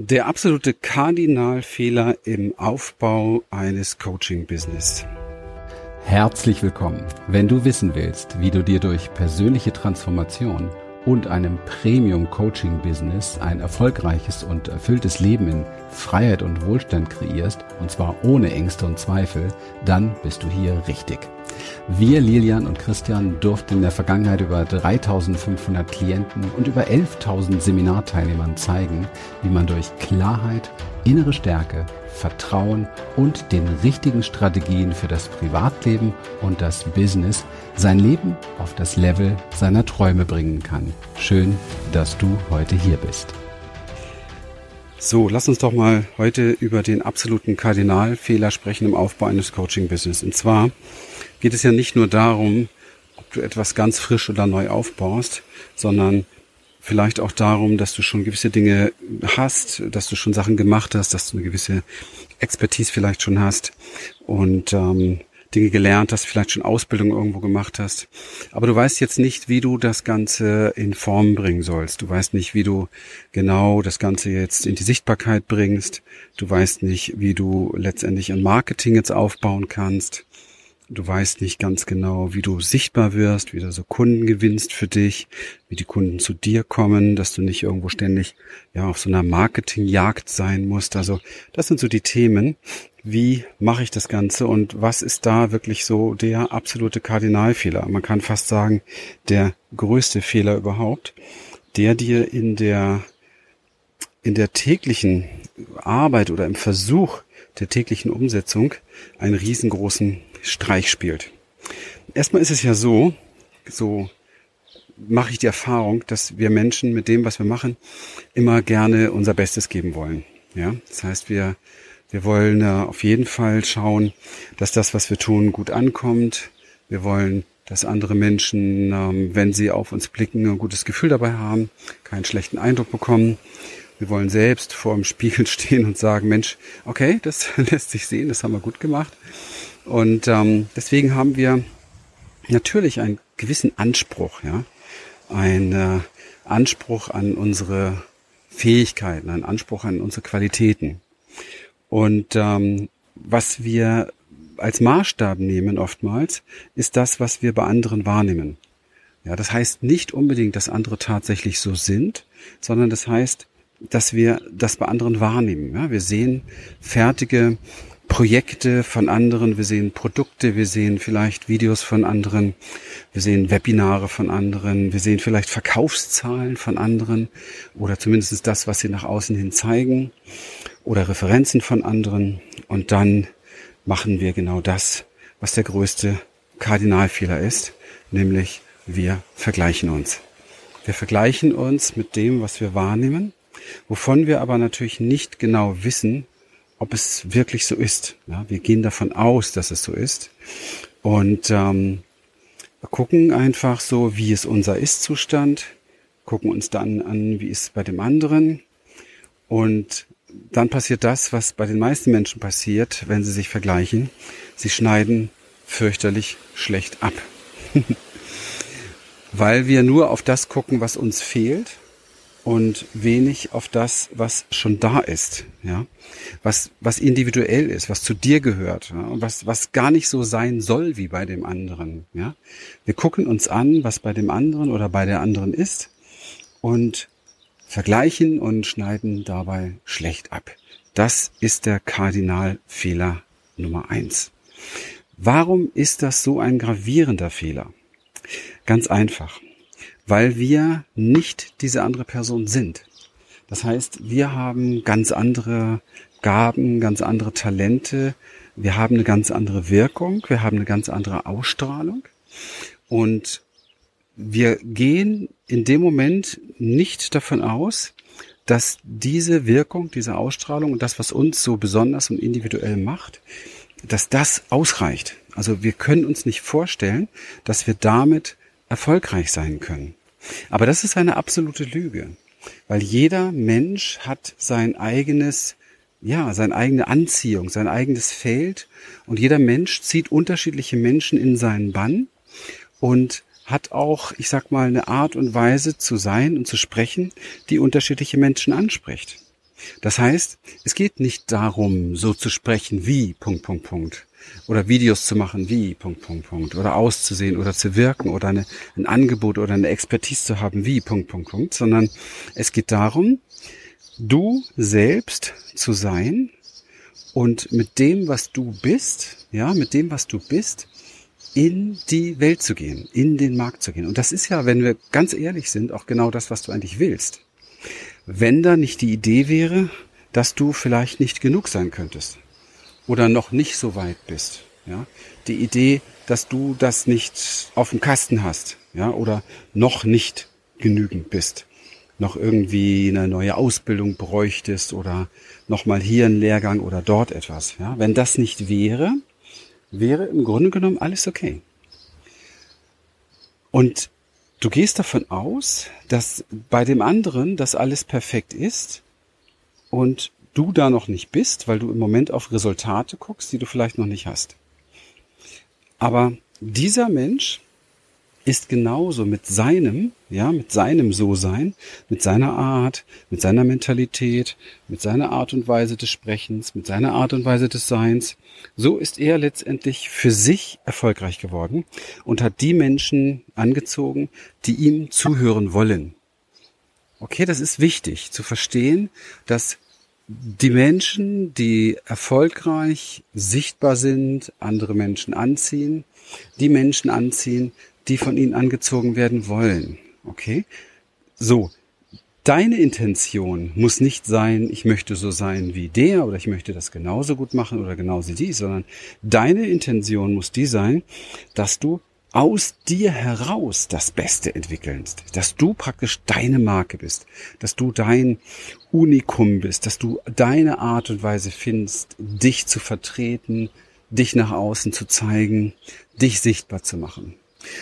Der absolute Kardinalfehler im Aufbau eines Coaching-Business. Herzlich willkommen. Wenn du wissen willst, wie du dir durch persönliche Transformation und einem Premium-Coaching-Business ein erfolgreiches und erfülltes Leben in Freiheit und Wohlstand kreierst, und zwar ohne Ängste und Zweifel, dann bist du hier richtig. Wir, Lilian und Christian, durften in der Vergangenheit über 3500 Klienten und über 11.000 Seminarteilnehmern zeigen, wie man durch Klarheit, innere Stärke, Vertrauen und den richtigen Strategien für das Privatleben und das Business sein Leben auf das Level seiner Träume bringen kann. Schön, dass du heute hier bist. So, lass uns doch mal heute über den absoluten Kardinalfehler sprechen im Aufbau eines Coaching-Business. Und zwar geht es ja nicht nur darum, ob du etwas ganz frisch oder neu aufbaust, sondern vielleicht auch darum, dass du schon gewisse Dinge hast, dass du schon Sachen gemacht hast, dass du eine gewisse Expertise vielleicht schon hast und ähm, Dinge gelernt hast, vielleicht schon Ausbildung irgendwo gemacht hast. Aber du weißt jetzt nicht, wie du das Ganze in Form bringen sollst. Du weißt nicht, wie du genau das Ganze jetzt in die Sichtbarkeit bringst. Du weißt nicht, wie du letztendlich ein Marketing jetzt aufbauen kannst. Du weißt nicht ganz genau, wie du sichtbar wirst, wie du so Kunden gewinnst für dich, wie die Kunden zu dir kommen, dass du nicht irgendwo ständig ja auf so einer Marketingjagd sein musst. Also das sind so die Themen. Wie mache ich das Ganze und was ist da wirklich so der absolute Kardinalfehler? Man kann fast sagen, der größte Fehler überhaupt, der dir in der in der täglichen Arbeit oder im Versuch der täglichen Umsetzung einen riesengroßen Streich spielt. Erstmal ist es ja so, so mache ich die Erfahrung, dass wir Menschen mit dem, was wir machen, immer gerne unser Bestes geben wollen. Ja, das heißt, wir, wir wollen äh, auf jeden Fall schauen, dass das, was wir tun, gut ankommt. Wir wollen, dass andere Menschen, ähm, wenn sie auf uns blicken, ein gutes Gefühl dabei haben, keinen schlechten Eindruck bekommen. Wir wollen selbst vor dem Spiegel stehen und sagen, Mensch, okay, das lässt sich sehen, das haben wir gut gemacht. Und ähm, deswegen haben wir natürlich einen gewissen Anspruch, ja, ein äh, Anspruch an unsere Fähigkeiten, einen Anspruch an unsere Qualitäten. Und ähm, was wir als Maßstab nehmen oftmals, ist das, was wir bei anderen wahrnehmen. Ja, das heißt nicht unbedingt, dass andere tatsächlich so sind, sondern das heißt, dass wir das bei anderen wahrnehmen. Ja, wir sehen fertige Projekte von anderen, wir sehen Produkte, wir sehen vielleicht Videos von anderen, wir sehen Webinare von anderen, wir sehen vielleicht Verkaufszahlen von anderen oder zumindest das, was sie nach außen hin zeigen oder Referenzen von anderen. Und dann machen wir genau das, was der größte Kardinalfehler ist, nämlich wir vergleichen uns. Wir vergleichen uns mit dem, was wir wahrnehmen, wovon wir aber natürlich nicht genau wissen, ob es wirklich so ist. Ja, wir gehen davon aus, dass es so ist. Und ähm, gucken einfach so, wie ist unser Ist-Zustand, gucken uns dann an, wie ist es bei dem anderen. Und dann passiert das, was bei den meisten Menschen passiert, wenn sie sich vergleichen. Sie schneiden fürchterlich schlecht ab. Weil wir nur auf das gucken, was uns fehlt und wenig auf das, was schon da ist, ja, was was individuell ist, was zu dir gehört, ja? und was was gar nicht so sein soll wie bei dem anderen, ja. Wir gucken uns an, was bei dem anderen oder bei der anderen ist und vergleichen und schneiden dabei schlecht ab. Das ist der Kardinalfehler Nummer eins. Warum ist das so ein gravierender Fehler? Ganz einfach weil wir nicht diese andere Person sind. Das heißt, wir haben ganz andere Gaben, ganz andere Talente, wir haben eine ganz andere Wirkung, wir haben eine ganz andere Ausstrahlung und wir gehen in dem Moment nicht davon aus, dass diese Wirkung, diese Ausstrahlung und das, was uns so besonders und individuell macht, dass das ausreicht. Also wir können uns nicht vorstellen, dass wir damit erfolgreich sein können. Aber das ist eine absolute Lüge, weil jeder Mensch hat sein eigenes, ja, seine eigene Anziehung, sein eigenes Feld und jeder Mensch zieht unterschiedliche Menschen in seinen Bann und hat auch, ich sag mal, eine Art und Weise zu sein und zu sprechen, die unterschiedliche Menschen anspricht. Das heißt, es geht nicht darum, so zu sprechen wie Punkt, Punkt, Punkt. Oder Videos zu machen wie Punkt, Punkt, Punkt. Oder auszusehen oder zu wirken oder eine, ein Angebot oder eine Expertise zu haben wie Punkt, Punkt, Punkt. Sondern es geht darum, du selbst zu sein und mit dem, was du bist, ja, mit dem, was du bist, in die Welt zu gehen, in den Markt zu gehen. Und das ist ja, wenn wir ganz ehrlich sind, auch genau das, was du eigentlich willst. Wenn da nicht die Idee wäre, dass du vielleicht nicht genug sein könntest oder noch nicht so weit bist, ja, die Idee, dass du das nicht auf dem Kasten hast, ja, oder noch nicht genügend bist, noch irgendwie eine neue Ausbildung bräuchtest oder noch mal hier ein Lehrgang oder dort etwas, ja, wenn das nicht wäre, wäre im Grunde genommen alles okay. Und du gehst davon aus, dass bei dem anderen das alles perfekt ist und du da noch nicht bist, weil du im Moment auf Resultate guckst, die du vielleicht noch nicht hast. Aber dieser Mensch ist genauso mit seinem, ja, mit seinem So-Sein, mit seiner Art, mit seiner Mentalität, mit seiner Art und Weise des Sprechens, mit seiner Art und Weise des Seins. So ist er letztendlich für sich erfolgreich geworden und hat die Menschen angezogen, die ihm zuhören wollen. Okay, das ist wichtig zu verstehen, dass die Menschen, die erfolgreich sichtbar sind, andere Menschen anziehen, die Menschen anziehen, die von ihnen angezogen werden wollen. Okay? So. Deine Intention muss nicht sein, ich möchte so sein wie der oder ich möchte das genauso gut machen oder genauso die, sondern deine Intention muss die sein, dass du aus dir heraus das Beste entwickelst, dass du praktisch deine Marke bist, dass du dein Unikum bist, dass du deine Art und Weise findest, dich zu vertreten, dich nach außen zu zeigen, dich sichtbar zu machen.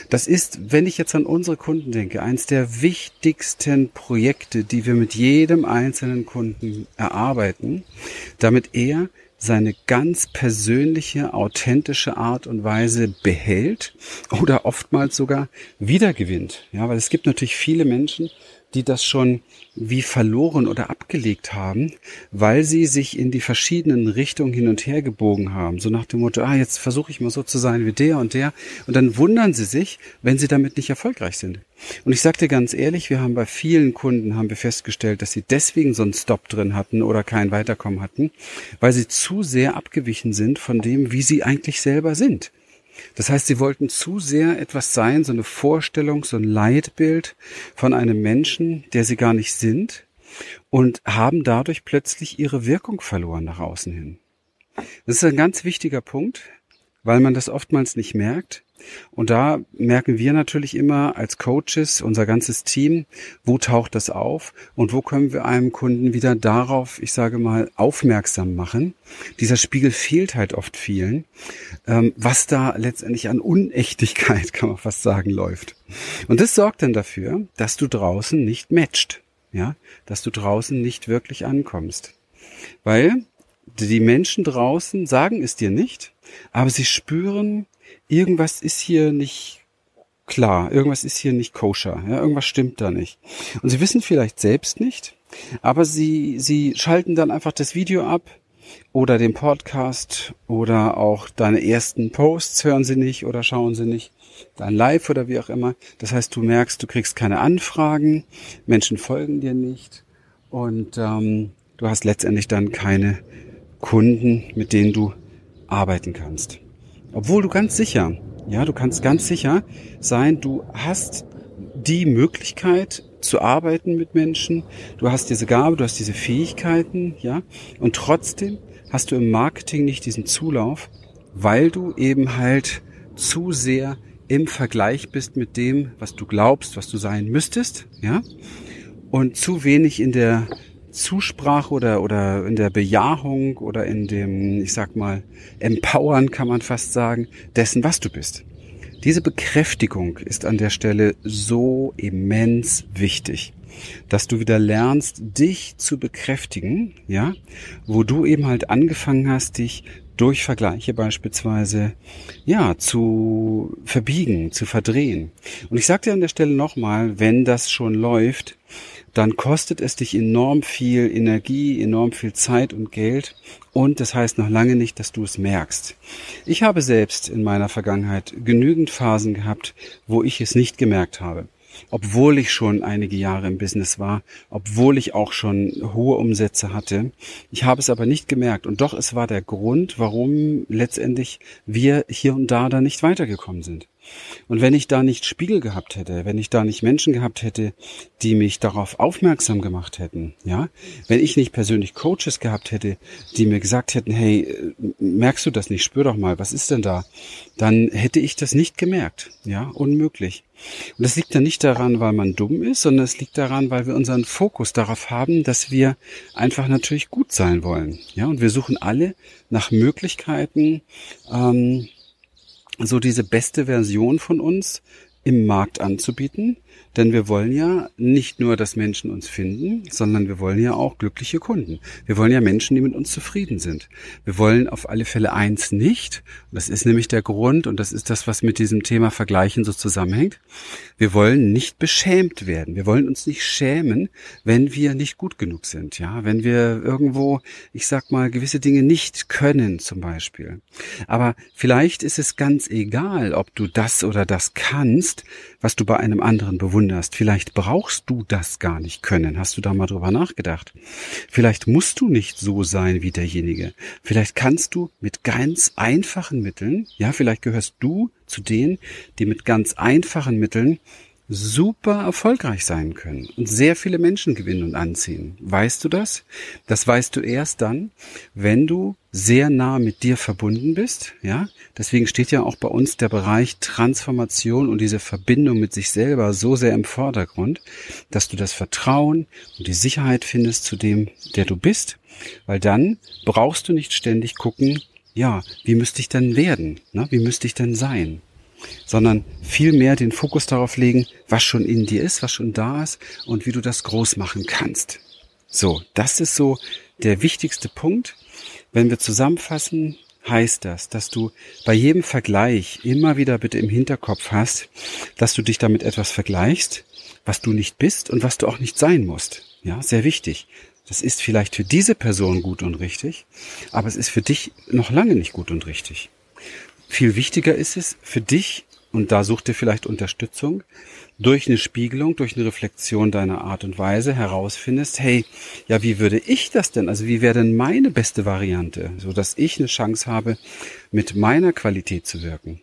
Das ist, wenn ich jetzt an unsere Kunden denke, eines der wichtigsten Projekte, die wir mit jedem einzelnen Kunden erarbeiten, damit er seine ganz persönliche, authentische Art und Weise behält oder oftmals sogar wiedergewinnt. Ja, weil es gibt natürlich viele Menschen, die das schon wie verloren oder abgelegt haben, weil sie sich in die verschiedenen Richtungen hin und her gebogen haben. So nach dem Motto, ah, jetzt versuche ich mal so zu sein wie der und der. Und dann wundern sie sich, wenn sie damit nicht erfolgreich sind. Und ich sagte ganz ehrlich, wir haben bei vielen Kunden haben wir festgestellt, dass sie deswegen so einen Stop drin hatten oder kein Weiterkommen hatten, weil sie zu sehr abgewichen sind von dem, wie sie eigentlich selber sind. Das heißt, sie wollten zu sehr etwas sein, so eine Vorstellung, so ein Leitbild von einem Menschen, der sie gar nicht sind und haben dadurch plötzlich ihre Wirkung verloren nach außen hin. Das ist ein ganz wichtiger Punkt, weil man das oftmals nicht merkt. Und da merken wir natürlich immer als Coaches, unser ganzes Team, wo taucht das auf und wo können wir einem Kunden wieder darauf, ich sage mal, aufmerksam machen. Dieser Spiegel fehlt halt oft vielen, ähm, was da letztendlich an Unechtigkeit, kann man fast sagen, läuft. Und das sorgt dann dafür, dass du draußen nicht matcht, ja, dass du draußen nicht wirklich ankommst. Weil die Menschen draußen sagen es dir nicht, aber sie spüren, irgendwas ist hier nicht klar, irgendwas ist hier nicht koscher, ja, irgendwas stimmt da nicht. Und sie wissen vielleicht selbst nicht, aber sie, sie schalten dann einfach das Video ab oder den Podcast oder auch deine ersten Posts hören sie nicht oder schauen sie nicht, dein Live oder wie auch immer. Das heißt, du merkst, du kriegst keine Anfragen, Menschen folgen dir nicht und ähm, du hast letztendlich dann keine Kunden, mit denen du arbeiten kannst. Obwohl du ganz sicher, ja, du kannst ganz sicher sein, du hast die Möglichkeit zu arbeiten mit Menschen, du hast diese Gabe, du hast diese Fähigkeiten, ja, und trotzdem hast du im Marketing nicht diesen Zulauf, weil du eben halt zu sehr im Vergleich bist mit dem, was du glaubst, was du sein müsstest, ja, und zu wenig in der Zusprache oder, oder in der Bejahung oder in dem, ich sag mal, Empowern kann man fast sagen, dessen, was du bist. Diese Bekräftigung ist an der Stelle so immens wichtig, dass du wieder lernst, dich zu bekräftigen, ja, wo du eben halt angefangen hast, dich durch Vergleiche beispielsweise, ja, zu verbiegen, zu verdrehen. Und ich sage dir an der Stelle nochmal, wenn das schon läuft, dann kostet es dich enorm viel Energie, enorm viel Zeit und Geld und das heißt noch lange nicht, dass du es merkst. Ich habe selbst in meiner Vergangenheit genügend Phasen gehabt, wo ich es nicht gemerkt habe obwohl ich schon einige Jahre im Business war, obwohl ich auch schon hohe Umsätze hatte. Ich habe es aber nicht gemerkt und doch es war der Grund, warum letztendlich wir hier und da dann nicht weitergekommen sind. Und wenn ich da nicht Spiegel gehabt hätte, wenn ich da nicht Menschen gehabt hätte, die mich darauf aufmerksam gemacht hätten, ja, wenn ich nicht persönlich Coaches gehabt hätte, die mir gesagt hätten, hey, merkst du das nicht, spür doch mal, was ist denn da? Dann hätte ich das nicht gemerkt, ja, unmöglich. Und das liegt dann nicht daran, weil man dumm ist, sondern es liegt daran, weil wir unseren Fokus darauf haben, dass wir einfach natürlich gut sein wollen, ja, und wir suchen alle nach Möglichkeiten, ähm, so diese beste Version von uns im Markt anzubieten, denn wir wollen ja nicht nur, dass Menschen uns finden, sondern wir wollen ja auch glückliche Kunden. Wir wollen ja Menschen, die mit uns zufrieden sind. Wir wollen auf alle Fälle eins nicht. Das ist nämlich der Grund und das ist das, was mit diesem Thema Vergleichen so zusammenhängt. Wir wollen nicht beschämt werden. Wir wollen uns nicht schämen, wenn wir nicht gut genug sind. Ja, wenn wir irgendwo, ich sag mal, gewisse Dinge nicht können, zum Beispiel. Aber vielleicht ist es ganz egal, ob du das oder das kannst, was du bei einem anderen bewunderst wunderst, vielleicht brauchst du das gar nicht können. Hast du da mal drüber nachgedacht? Vielleicht musst du nicht so sein wie derjenige. Vielleicht kannst du mit ganz einfachen Mitteln, ja, vielleicht gehörst du zu denen, die mit ganz einfachen Mitteln super erfolgreich sein können und sehr viele Menschen gewinnen und anziehen. Weißt du das? Das weißt du erst dann, wenn du sehr nah mit dir verbunden bist, ja? Deswegen steht ja auch bei uns der Bereich Transformation und diese Verbindung mit sich selber so sehr im Vordergrund, dass du das Vertrauen und die Sicherheit findest zu dem, der du bist, weil dann brauchst du nicht ständig gucken, ja, wie müsste ich denn werden? Ne? Wie müsste ich denn sein? Sondern vielmehr den Fokus darauf legen, was schon in dir ist, was schon da ist und wie du das groß machen kannst. So, das ist so der wichtigste Punkt. Wenn wir zusammenfassen, heißt das, dass du bei jedem Vergleich immer wieder bitte im Hinterkopf hast, dass du dich damit etwas vergleichst, was du nicht bist und was du auch nicht sein musst. Ja, sehr wichtig. Das ist vielleicht für diese Person gut und richtig, aber es ist für dich noch lange nicht gut und richtig. Viel wichtiger ist es für dich, und da such dir vielleicht Unterstützung, durch eine Spiegelung, durch eine Reflexion deiner Art und Weise herausfindest, hey, ja, wie würde ich das denn? Also wie wäre denn meine beste Variante, so dass ich eine Chance habe, mit meiner Qualität zu wirken?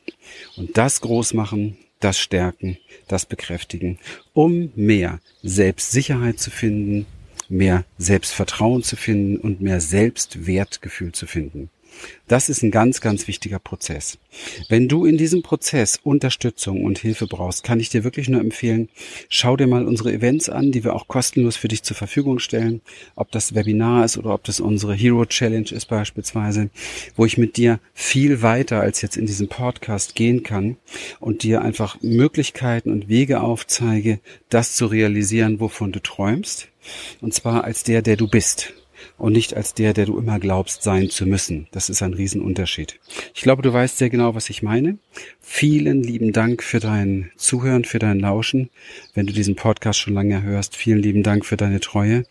Und das groß machen, das stärken, das bekräftigen, um mehr Selbstsicherheit zu finden, mehr Selbstvertrauen zu finden und mehr Selbstwertgefühl zu finden. Das ist ein ganz, ganz wichtiger Prozess. Wenn du in diesem Prozess Unterstützung und Hilfe brauchst, kann ich dir wirklich nur empfehlen, schau dir mal unsere Events an, die wir auch kostenlos für dich zur Verfügung stellen. Ob das Webinar ist oder ob das unsere Hero Challenge ist beispielsweise, wo ich mit dir viel weiter als jetzt in diesem Podcast gehen kann und dir einfach Möglichkeiten und Wege aufzeige, das zu realisieren, wovon du träumst. Und zwar als der, der du bist und nicht als der, der du immer glaubst sein zu müssen. Das ist ein Riesenunterschied. Ich glaube, du weißt sehr genau, was ich meine. Vielen lieben Dank für dein Zuhören, für dein Lauschen. Wenn du diesen Podcast schon lange hörst, vielen lieben Dank für deine Treue.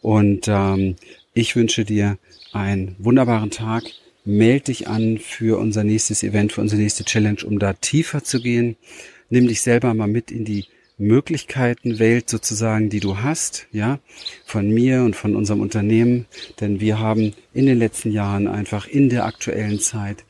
Und ähm, ich wünsche dir einen wunderbaren Tag. Meld dich an für unser nächstes Event, für unsere nächste Challenge, um da tiefer zu gehen. Nimm dich selber mal mit in die Möglichkeitenwelt sozusagen, die du hast, ja, von mir und von unserem Unternehmen, denn wir haben in den letzten Jahren einfach in der aktuellen Zeit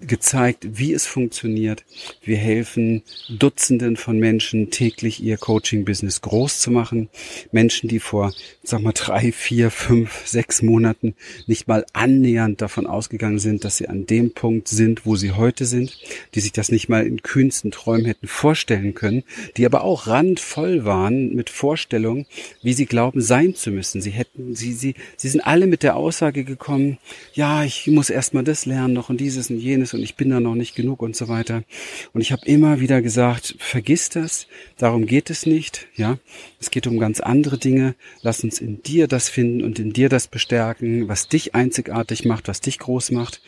gezeigt, wie es funktioniert. Wir helfen Dutzenden von Menschen täglich ihr Coaching-Business groß zu machen. Menschen, die vor, sag mal, drei, vier, fünf, sechs Monaten nicht mal annähernd davon ausgegangen sind, dass sie an dem Punkt sind, wo sie heute sind, die sich das nicht mal in kühnsten Träumen hätten vorstellen können, die aber auch randvoll waren mit Vorstellungen, wie sie glauben sein zu müssen. Sie hätten, sie, sie, sie sind alle mit der Aussage gekommen, ja, ich muss erst mal das lernen noch und dieses und jenes jenes und ich bin da noch nicht genug und so weiter. Und ich habe immer wieder gesagt, vergiss das, darum geht es nicht, ja. Es geht um ganz andere Dinge. Lass uns in dir das finden und in dir das bestärken, was dich einzigartig macht, was dich groß macht.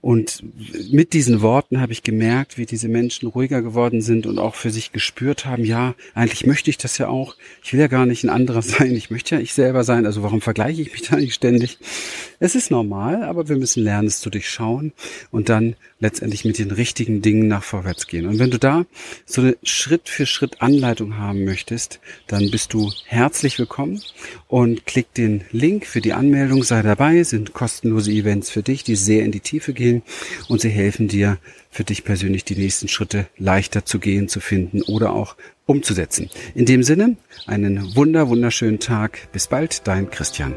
Und mit diesen Worten habe ich gemerkt, wie diese Menschen ruhiger geworden sind und auch für sich gespürt haben, ja, eigentlich möchte ich das ja auch. Ich will ja gar nicht ein anderer sein. Ich möchte ja ich selber sein. Also warum vergleiche ich mich da nicht ständig? Es ist normal, aber wir müssen lernen, es zu durchschauen und dann letztendlich mit den richtigen Dingen nach vorwärts gehen. Und wenn du da so eine Schritt für Schritt Anleitung haben möchtest, dann bist du herzlich willkommen und klick den Link für die Anmeldung, sei dabei, sind kostenlose Events für dich, die sehr in die Tiefe gehen und sie helfen dir für dich persönlich die nächsten Schritte leichter zu gehen, zu finden oder auch umzusetzen. In dem Sinne, einen wunder, wunderschönen Tag. Bis bald, dein Christian.